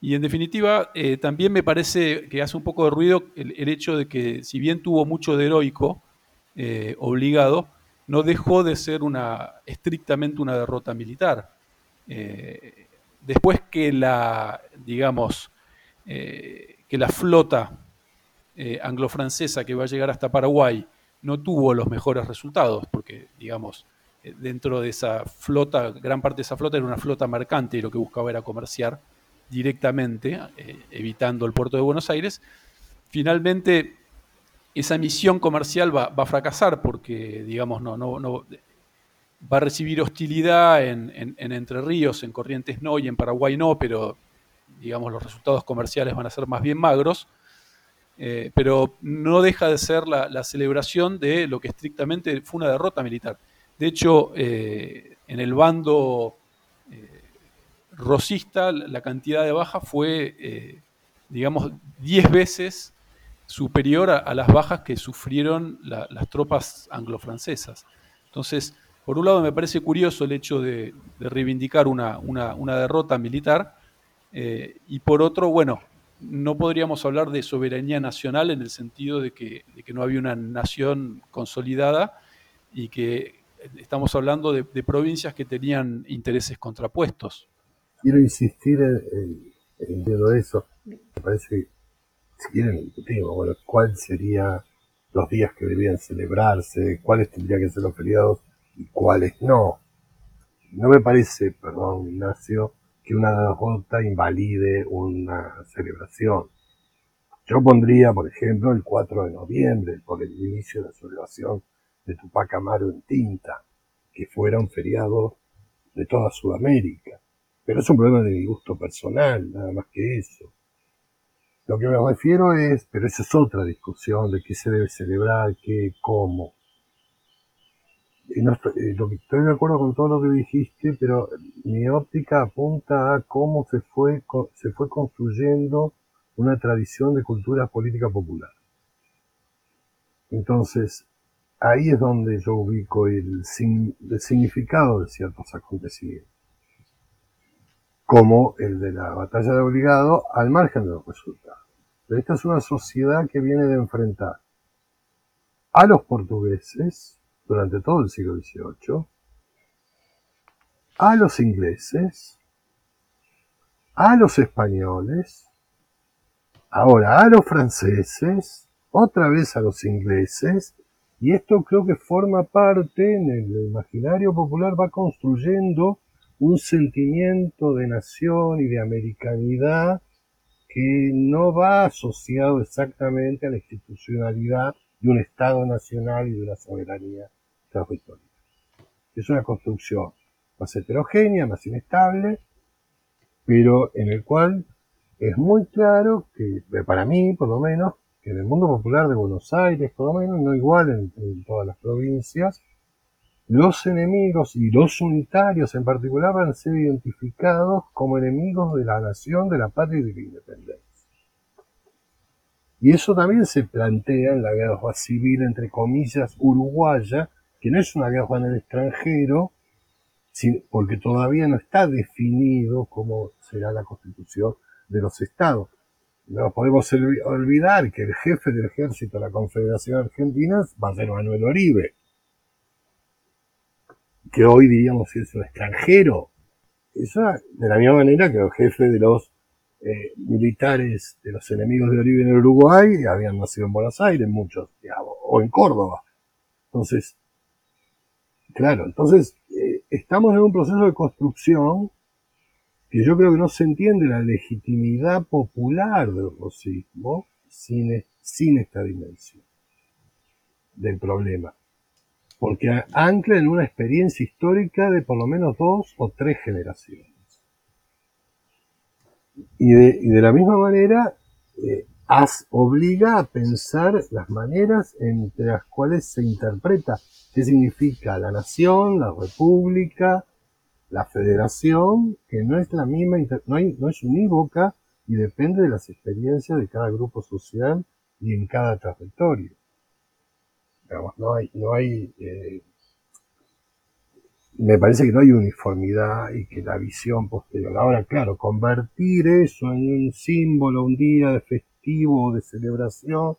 Y en definitiva, eh, también me parece que hace un poco de ruido el, hecho de que, si bien tuvo mucho de heroico, eh, obligado, no dejó de ser una, estrictamente una derrota militar. Eh, después que la, digamos, que la flota anglo-francesa que va a llegar hasta Paraguay no tuvo los mejores resultados, porque, digamos, dentro de esa flota, gran parte de esa flota era una flota mercante y lo que buscaba era comerciar directamente, eh, evitando el puerto de Buenos Aires. Finalmente, esa misión comercial va, a fracasar porque, digamos, no, no, va a recibir hostilidad en, Entre Ríos, en Corrientes no y en Paraguay no, pero, digamos, los resultados comerciales van a ser más bien magros. Eh, pero no deja de ser la, celebración de lo que estrictamente fue una derrota militar. De hecho, eh, en el bando eh, rosista la cantidad de bajas fue, digamos, 10 veces superior a, las bajas que sufrieron las tropas anglo-francesas. Entonces, por un lado me parece curioso el hecho de, reivindicar una, una, derrota militar, y por otro, bueno, no podríamos hablar de soberanía nacional en el sentido de que, no había una nación consolidada y que estamos hablando de, provincias que tenían intereses contrapuestos. Quiero insistir en, en, eso. Me parece que, si quieren, discutimos, bueno, cuáles serían los días que debían celebrarse, cuáles tendrían que ser los feriados y cuáles no. No me parece, perdón, Ignacio, que una derrota invalide una celebración. Yo pondría, por ejemplo, el 4 de noviembre por el inicio de la celebración de Tupac Amaru en Tinta, que fuera un feriado de toda Sudamérica. Pero es un problema de mi gusto personal, nada más que eso. Lo que me refiero es, pero esa es otra discusión de qué se debe celebrar, qué, cómo. Eh, estoy de acuerdo con todo lo que dijiste, pero mi óptica apunta a cómo se fue, se fue construyendo una tradición de cultura política popular. Entonces, ahí es donde yo ubico el, significado de ciertos acontecimientos, como el de la batalla de obligado al margen de los resultados. Pero esta es una sociedad que viene de enfrentar a los portugueses, durante todo el siglo XVIII, a los ingleses, a los españoles, ahora a los franceses, otra vez a los ingleses, y esto creo que forma parte, en el imaginario popular va construyendo un sentimiento de nación y de americanidad que no va asociado exactamente a la institucionalidad de un Estado nacional y de una soberanía territorial. Es una construcción más heterogénea, más inestable, pero en el cual es muy claro que, para mí por lo menos, que en el mundo popular de Buenos Aires, por lo menos, no igual en, todas las provincias, los enemigos y los unitarios en particular van a ser identificados como enemigos de la nación, de la patria y de la independencia. Y eso también se plantea en la guerra civil, entre comillas, uruguaya, que no es una guerra en el extranjero, porque todavía no está definido cómo será la constitución de los estados. No podemos olvidar que el jefe del ejército de la Confederación Argentina va a ser Manuel Oribe, que hoy diríamos es un extranjero. Eso de la misma manera que el jefe de los eh, militares de los enemigos de Oribe en Uruguay habían nacido en Buenos Aires, muchos, o en Córdoba. Entonces, claro, entonces eh, estamos en un proceso de construcción que yo creo que no se entiende la legitimidad popular del rosismo sin, esta dimensión del problema. Porque ancla en una experiencia histórica de por lo menos dos o tres generaciones. Y de, la misma manera, eh, obliga a pensar las maneras entre las cuales se interpreta qué significa la nación, la república, la federación, que no es la misma, no, no es unívoca y depende de las experiencias de cada grupo social y en cada territorio. no hay, no hay eh, me parece que no hay uniformidad y que la visión posterior. Ahora, claro, convertir eso en un símbolo, un día de festivo de celebración,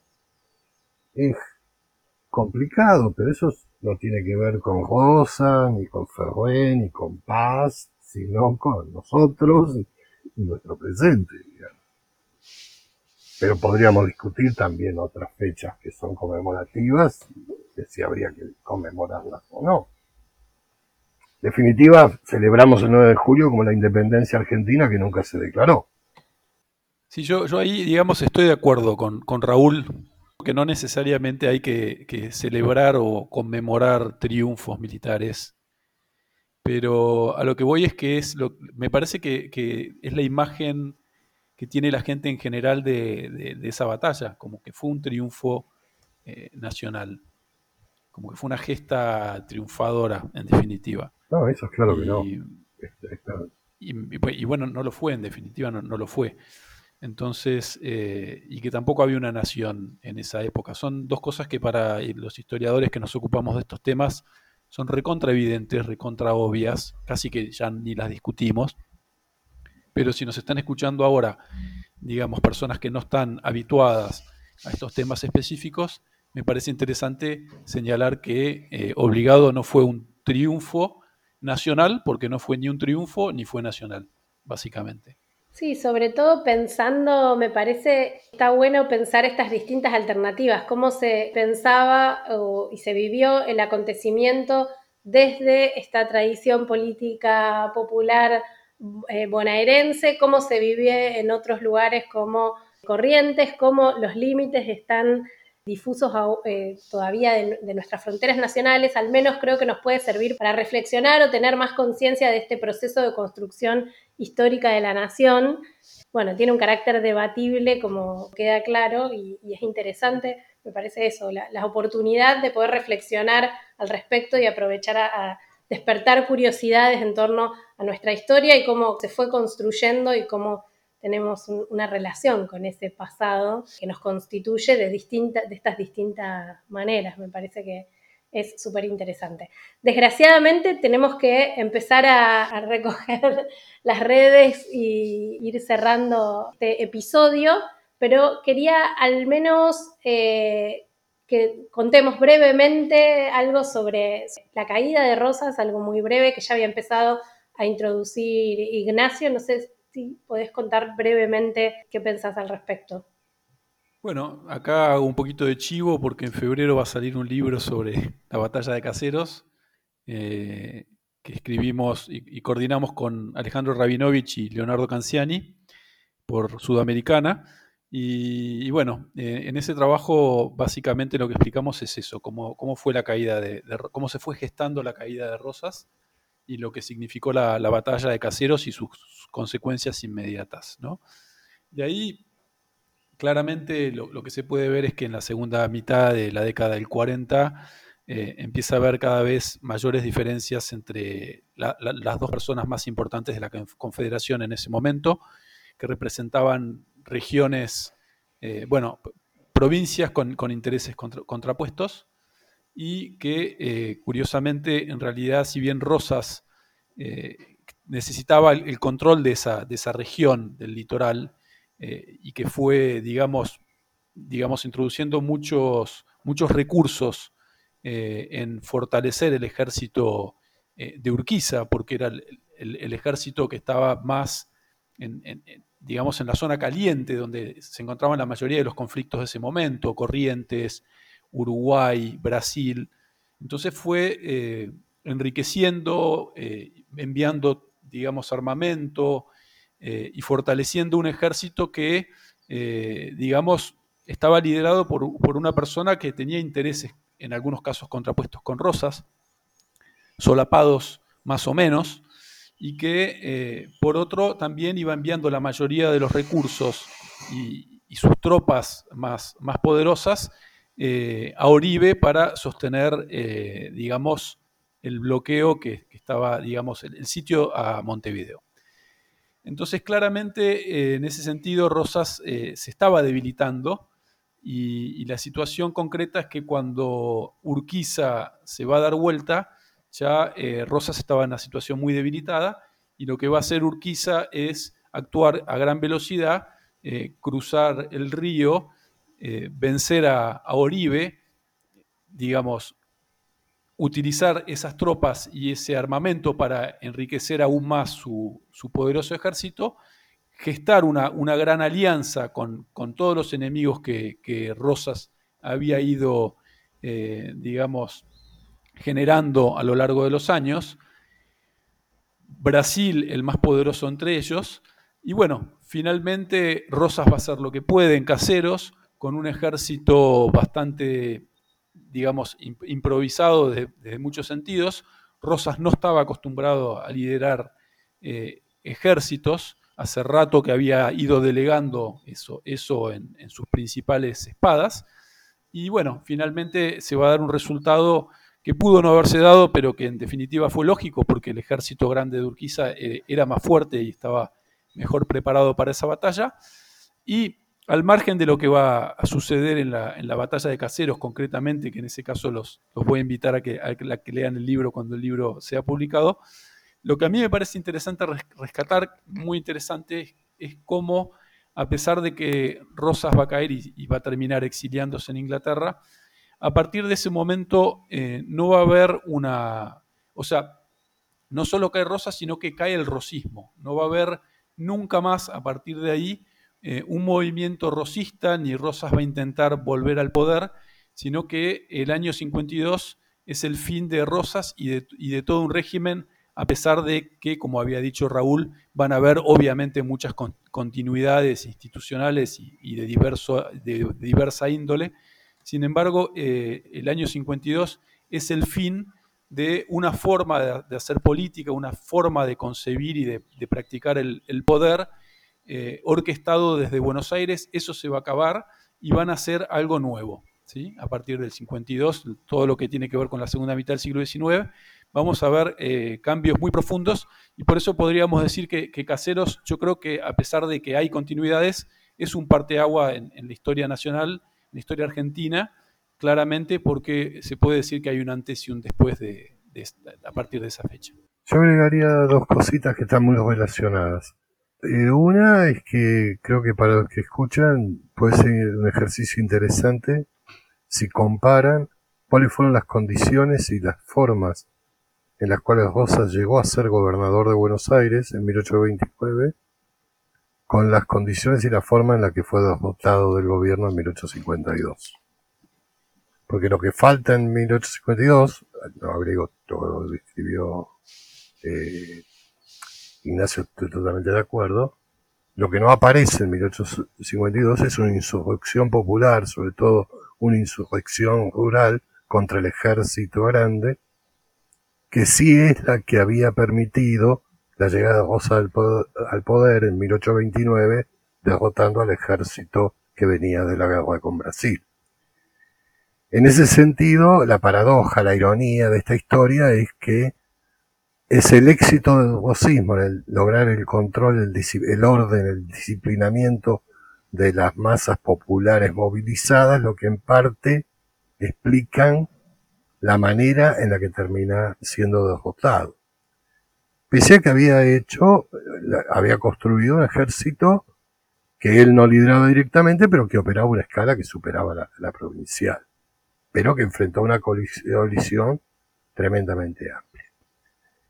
es complicado, pero eso no tiene que ver con Rosa, ni con Ferré, ni con Paz, sino con nosotros y, nuestro presente, Pero podríamos discutir también otras fechas que son conmemorativas, de si habría que conmemorarlas o no definitiva, celebramos el 9 de julio como la independencia argentina que nunca se declaró. Sí, yo, yo ahí, digamos, estoy de acuerdo con, Raúl, que no necesariamente hay que, celebrar o conmemorar triunfos militares, pero a lo que voy es que es lo, me parece que, es la imagen que tiene la gente en general de, esa batalla, como que fue un triunfo eh, nacional, como que fue una gesta triunfadora, en definitiva. No, eso es claro que no. Y, bueno, no lo fue, en definitiva, no, lo fue. Entonces, eh, y que tampoco había una nación en esa época. Son dos cosas que para los historiadores que nos ocupamos de estos temas son recontra evidentes, recontra obvias, casi que ya ni las discutimos. Pero si nos están escuchando ahora, digamos, personas que no están habituadas a estos temas específicos, me parece interesante señalar que eh, Obligado no fue un triunfo nacional porque no fue ni un triunfo ni fue nacional, básicamente. Sí, sobre todo pensando, me parece, está bueno pensar estas distintas alternativas, cómo se pensaba y se vivió el acontecimiento desde esta tradición política popular eh, bonaerense, cómo se vive en otros lugares como Corrientes, cómo los límites están difusos eh, todavía de, nuestras fronteras nacionales, al menos creo que nos puede servir para reflexionar o tener más conciencia de este proceso de construcción histórica de la nación. Bueno, tiene un carácter debatible, como queda claro, y, es interesante, me parece eso, la, oportunidad de poder reflexionar al respecto y aprovechar a despertar curiosidades en torno a nuestra historia y cómo se fue construyendo y cómo tenemos una relación con ese pasado que nos constituye de, distintas de estas distintas maneras. Me parece que es súper interesante. Desgraciadamente tenemos que empezar a, recoger *laughs* las redes y ir cerrando este episodio, pero quería al menos eh, que contemos brevemente algo sobre la caída de Rosas, algo muy breve que ya había empezado a introducir Ignacio. No sé si podés contar brevemente qué pensás al respecto. Bueno, acá hago un poquito de chivo porque en febrero va a salir un libro sobre la batalla de Caseros eh, que escribimos y, coordinamos con Alejandro Rabinovich y Leonardo Canciani por Sudamericana. Y, bueno, eh, en ese trabajo básicamente lo que explicamos es eso, cómo, cómo fue la caída de, cómo se fue gestando la caída de Rosas y lo que significó la, la batalla de Caseros y sus consecuencias inmediatas. ¿no? De ahí, claramente lo, que se puede ver es que en la segunda mitad de la década del 40 eh, empieza a haber cada vez mayores diferencias entre las dos personas más importantes de la Confederación en ese momento, que representaban regiones, eh, bueno, provincias con, intereses contrapuestos y que eh, curiosamente en realidad si bien Rosas necesitaba el, control de esa, de esa, región del litoral y que fue, digamos, digamos introduciendo muchos, muchos recursos en fortalecer el ejército de Urquiza, porque era el, ejército que estaba más en, digamos, en la zona caliente, donde se encontraban la mayoría de los conflictos de ese momento, Corrientes, Uruguay, Brasil. Entonces fue eh, enriqueciendo, eh, enviando, digamos, armamento eh, y fortaleciendo un ejército que, digamos, estaba liderado por, por, una persona que tenía intereses, en algunos casos contrapuestos con Rosas, solapados más o menos, y que eh, por otro también iba enviando la mayoría de los recursos y, sus tropas más, más poderosas eh, a Oribe para sostener, eh, digamos, el bloqueo que, estaba, digamos, el, sitio a Montevideo. Entonces, claramente, en ese sentido, Rosas se estaba debilitando y, la situación concreta es que cuando Urquiza se va a dar vuelta, ya eh, Rosas estaba en una situación muy debilitada y lo que va a hacer Urquiza es actuar a gran velocidad, eh, cruzar el río, eh, vencer a, Oribe, digamos, utilizar esas tropas y ese armamento para enriquecer aún más su, poderoso ejército, gestar una, una gran alianza con, todos los enemigos que, que Rosas había ido, digamos, generando a lo largo de los años. Brasil, el más poderoso entre ellos. Y bueno, finalmente Rosas va a hacer lo que puede en caseros, con un ejército bastante, digamos, improvisado desde, muchos sentidos. Rosas no estaba acostumbrado a liderar eh, ejércitos, hace rato que había ido delegando eso, eso en, en, sus principales espadas. Y bueno, finalmente se va a dar un resultado que pudo no haberse dado, pero que en definitiva fue lógico porque el ejército grande de Urquiza eh, era más fuerte y estaba mejor preparado para esa batalla. Y al margen de lo que va a suceder en la, batalla de Caseros concretamente, que en ese caso los, los voy a invitar a que, lean el libro cuando el libro sea publicado, lo que a mí me parece interesante rescatar, muy interesante, es, cómo, a pesar de que Rosas va a caer y va a terminar exiliándose en Inglaterra, a partir de ese momento eh, no va a haber una, o sea, no solo cae Rosa, sino que cae el rosismo. No va a haber nunca más a partir de ahí eh, un movimiento rosista, ni Rosas va a intentar volver al poder, sino que el año 52 es el fin de Rosas y de, todo un régimen, a pesar de que, como había dicho Raúl, van a haber obviamente muchas continuidades institucionales y, de, diversa índole, sin embargo, eh, el año 52 es el fin de una forma de, hacer política, una forma de concebir y de, practicar el, poder eh, orquestado desde Buenos Aires. Eso se va a acabar y van a hacer algo nuevo. ¿sí? A partir del 52, todo lo que tiene que ver con la segunda mitad del siglo XIX, vamos a ver eh, cambios muy profundos y por eso podríamos decir que, Caseros, yo creo que a pesar de que hay continuidades, es un parteagua en, en la historia nacional la historia argentina, claramente porque se puede decir que hay un antes y un después de, a partir de esa fecha. Yo agregaría dos cositas que están muy relacionadas. Eh, una es que creo que para los que escuchan puede ser un ejercicio interesante si comparan cuáles fueron las condiciones y las formas en las cuales Rosas llegó a ser gobernador de Buenos Aires en 1829 con las condiciones y la forma en la que fue derrotado del gobierno en 1852. Porque lo que falta en 1852, lo agrego todo lo escribió eh, Ignacio, estoy totalmente de acuerdo, lo que no aparece en 1852 es una insurrección popular, sobre todo una insurrección rural contra el ejército grande, que sí es la que había permitido la llegada de Rosa al poder, en 1829, derrotando al ejército que venía de la guerra con Brasil. En ese sentido, la paradoja, la ironía de esta historia es que es el éxito del rosismo, el lograr el control, el, el orden, el disciplinamiento de las masas populares movilizadas, lo que en parte explican la manera en la que termina siendo derrotado. Pese a que había hecho, había construido un ejército que él no lideraba directamente, pero que operaba una escala que superaba la, provincial, pero que enfrentó una colisión tremendamente amplia.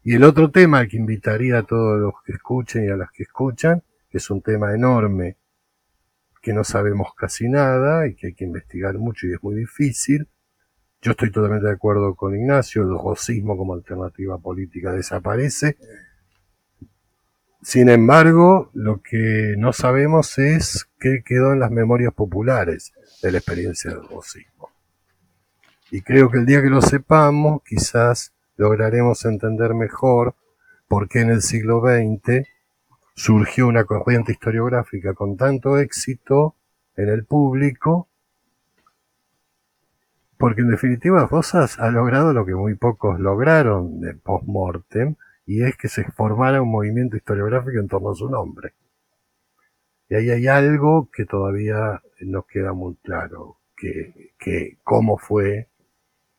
Y el otro tema que invitaría a todos los que escuchen y a las que escuchan, que es un tema enorme, que no sabemos casi nada y que hay que investigar mucho y es muy difícil, yo estoy totalmente de acuerdo con Ignacio, el rosismo como alternativa política desaparece. Sin embargo, lo que no sabemos es qué quedó en las memorias populares de la experiencia del rosismo. Y creo que el día que lo sepamos, quizás lograremos entender mejor por qué en el siglo XX surgió una corriente historiográfica con tanto éxito en el público porque en definitiva Rosas ha logrado lo que muy pocos lograron de post-mortem, y es que se formara un movimiento historiográfico en torno a su nombre. Y ahí hay algo que todavía nos queda muy claro, que, que cómo fue,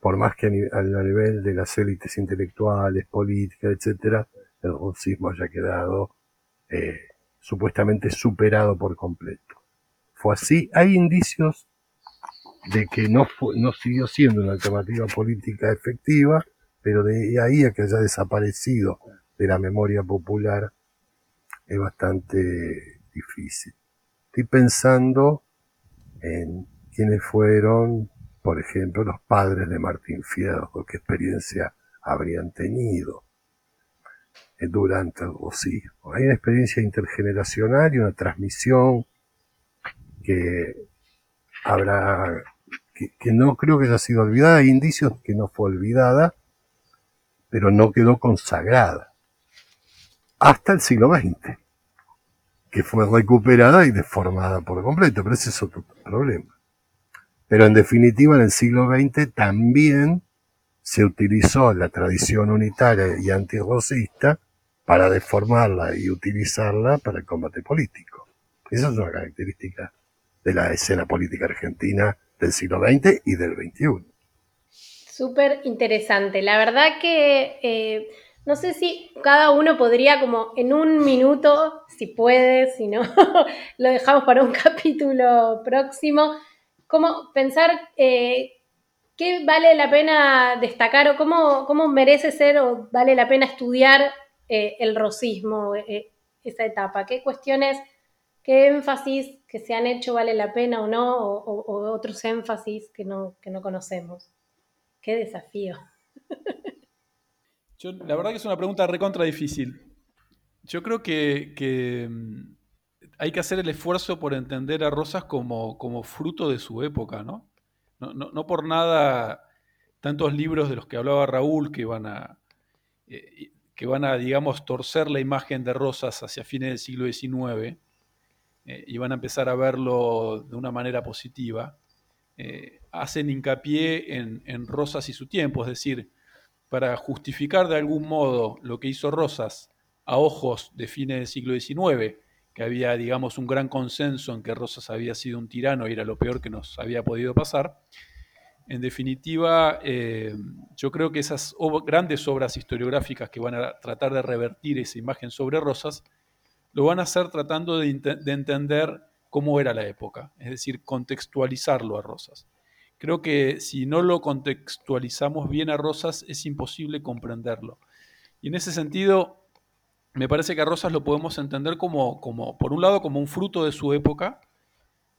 por más que a nivel, de las élites intelectuales, políticas, etcétera, el rosismo haya quedado eh, supuestamente superado por completo. Fue así. Hay indicios de que no, no siguió siendo una alternativa política efectiva, pero de ahí a que haya desaparecido de la memoria popular es bastante difícil. Estoy pensando en quiénes fueron, por ejemplo, los padres de Martín Fierro, qué experiencia habrían tenido durante el rosismo. Hay una experiencia intergeneracional y una transmisión que habrá que, no creo que haya sido olvidada, hay indicios que no fue olvidada, pero no quedó consagrada. Hasta el siglo XX, que fue recuperada y deformada por completo, pero ese es otro problema. Pero en definitiva, en el siglo XX también se utilizó la tradición unitaria y antirrocista para deformarla y utilizarla para el combate político. Esa es una característica de la escena política argentina del siglo XX y del XXI. Súper interesante. La verdad que eh, no sé si cada uno podría como en un minuto, si puede, si no, *laughs* lo dejamos para un *laughs* capítulo próximo, como pensar eh, qué vale la pena destacar o cómo, cómo, merece ser o vale la pena estudiar eh, el rosismo, esa etapa, qué cuestiones qué énfasis que se han hecho vale la pena o no, o, otros énfasis que no, que no conocemos. Qué desafío. la verdad que es una pregunta recontra difícil. Yo creo que, mm, hay que hacer el esfuerzo por entender a Rosas como, fruto de su época, ¿no? No, por nada tantos libros de los que hablaba Raúl que van a, eh, que van a, digamos, torcer la imagen de Rosas hacia fines del siglo XIX eh, y van a empezar a verlo de una manera positiva, eh, hacen hincapié en, Rosas y su tiempo, es decir, para justificar de algún modo lo que hizo Rosas a ojos de fines del siglo XIX, que había, digamos, un gran consenso en que Rosas había sido un tirano y era lo peor que nos había podido pasar. En definitiva, eh, yo creo que esas grandes obras historiográficas que van a tratar de revertir esa imagen sobre Rosas lo van a hacer tratando de, entender cómo era la época, es decir, contextualizarlo a Rosas. Creo que si no lo contextualizamos bien a Rosas es imposible comprenderlo. Y en ese sentido, me parece que a Rosas lo podemos entender como, como, por un lado, como un fruto de su época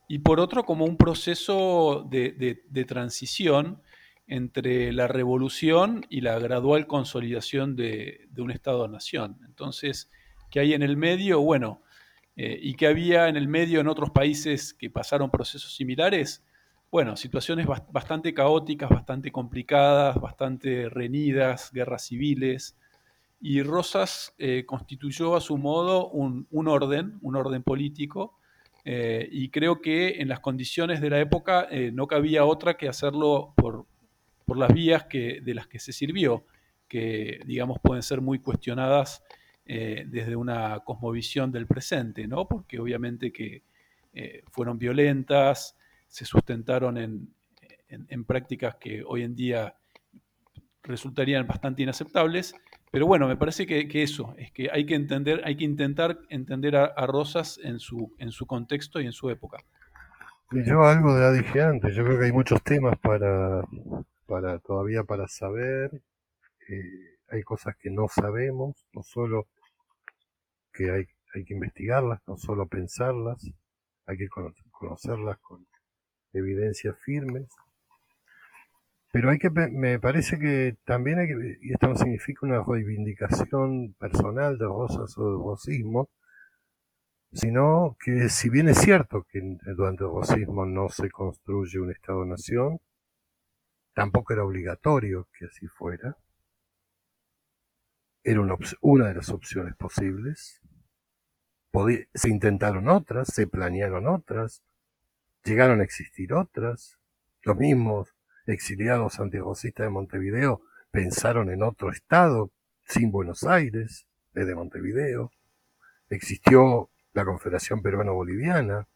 y por otro, como un proceso de, transición entre la revolución y la gradual consolidación de, un Estado-nación. Entonces, que hay en el medio, bueno, eh, y que había en el medio en otros países que pasaron procesos similares, bueno, situaciones bastante caóticas, bastante complicadas, bastante reñidas, guerras civiles, y Rosas eh, constituyó a su modo un, orden, un orden político, eh, y creo que en las condiciones de la época no cabía otra que hacerlo por, las vías que, de las que se sirvió, que digamos pueden ser muy cuestionadas eh, desde una cosmovisión del presente, ¿no? Porque obviamente que eh, fueron violentas, se sustentaron en, prácticas que hoy en día resultarían bastante inaceptables. Pero bueno, me parece que, eso, es que hay que entender, hay que intentar entender a, Rosas en su, en su contexto y en su época. Yo algo ya dije antes, yo creo que hay muchos temas para, para todavía para saber, eh, hay cosas que no sabemos, no solo que hay, hay que investigarlas, no solo pensarlas, hay que conocerlas con evidencias firmes. Pero hay que, me parece que también hay que, y esto no significa una reivindicación personal de Rosas o de Rosismo, sino que si bien es cierto que durante el Rosismo no se construye un Estado-Nación, tampoco era obligatorio que así fuera, era una, una de las opciones posibles, se intentaron otras, se planearon otras, llegaron a existir otras. Los mismos exiliados antirrocistas de Montevideo pensaron en otro estado sin Buenos Aires, desde Montevideo. Existió la Confederación Peruano-Boliviana.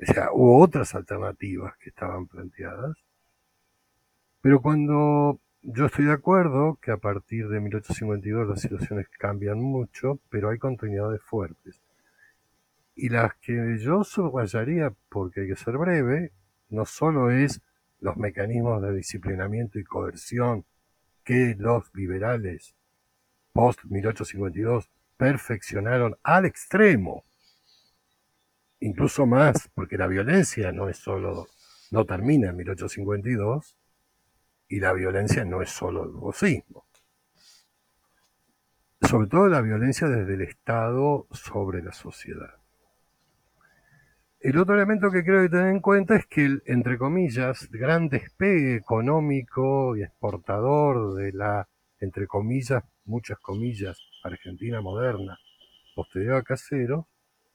O sea, hubo otras alternativas que estaban planteadas. Pero cuando yo estoy de acuerdo que a partir de 1852 las situaciones cambian mucho, pero hay continuidades fuertes. Y las que yo subrayaría, porque hay que ser breve, no solo es los mecanismos de disciplinamiento y coerción que los liberales post 1852 perfeccionaron al extremo, incluso más, porque la violencia no es solo, no termina en 1852, y la violencia no es solo el racismo. Sobre todo la violencia desde el Estado sobre la sociedad. El otro elemento que creo que tener en cuenta es que el, entre comillas, gran despegue económico y exportador de la, entre comillas, muchas comillas, Argentina moderna, posterior a Casero,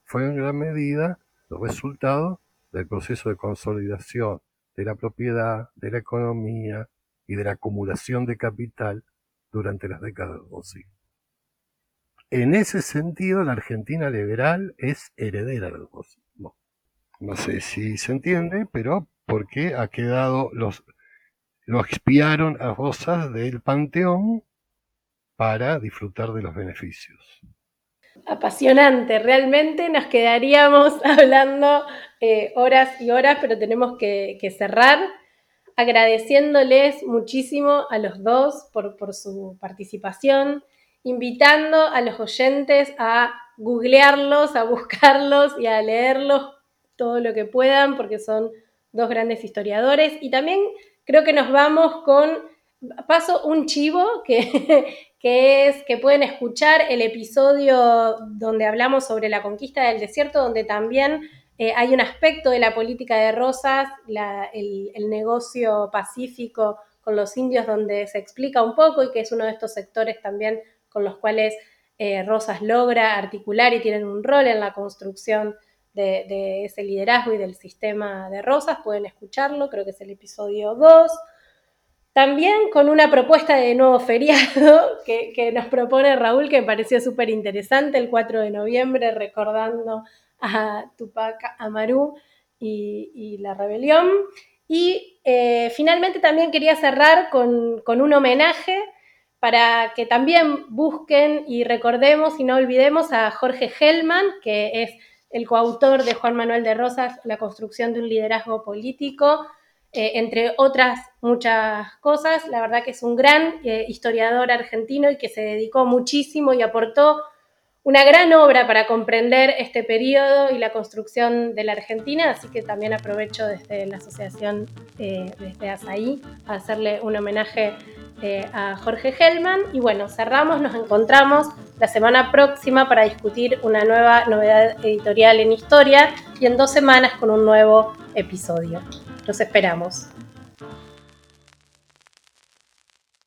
fue en gran medida el resultado del proceso de consolidación de la propiedad, de la economía, y de la acumulación de capital durante las décadas del siglo. En ese sentido, la Argentina liberal es heredera del bolsismo. No sé si se entiende, pero porque ha quedado los lo expiaron a Rosas del Panteón para disfrutar de los beneficios. Apasionante, realmente nos quedaríamos *laughs* hablando eh, horas y horas, pero tenemos que cerrar agradeciéndoles muchísimo a los dos por, su participación, invitando a los oyentes a googlearlos, a buscarlos y a leerlos todo lo que puedan, porque son dos grandes historiadores. Y también creo que nos vamos con, paso un chivo, que, *laughs* que es que pueden escuchar el episodio donde hablamos sobre la conquista del desierto, donde también eh, hay un aspecto de la política de Rosas, el, negocio pacífico con los indios, donde se explica un poco y que es uno de estos sectores también con los cuales eh, Rosas logra articular y tienen un rol en la construcción de, ese liderazgo y del sistema de Rosas. Pueden escucharlo, creo que es el episodio 2. También con una propuesta de nuevo feriado *laughs* que, que nos propone Raúl, que me pareció súper interesante, el 4 de noviembre, recordando a Tupac Amaru y, la rebelión. Y eh, finalmente también quería cerrar con, un homenaje para que también busquen y recordemos y no olvidemos a Jorge Hellman, que es el coautor de Juan Manuel de Rosas, La construcción de un liderazgo político, eh, entre otras muchas cosas. La verdad que es un gran eh, historiador argentino y que se dedicó muchísimo y aportó una gran obra para comprender este periodo y la construcción de la Argentina, así que también aprovecho desde la asociación, eh, desde ASAI, a hacerle un homenaje eh, a Jorge Hellman. Y bueno, cerramos, nos encontramos la semana próxima para discutir una nueva novedad editorial en historia y en dos semanas con un nuevo episodio. Los esperamos.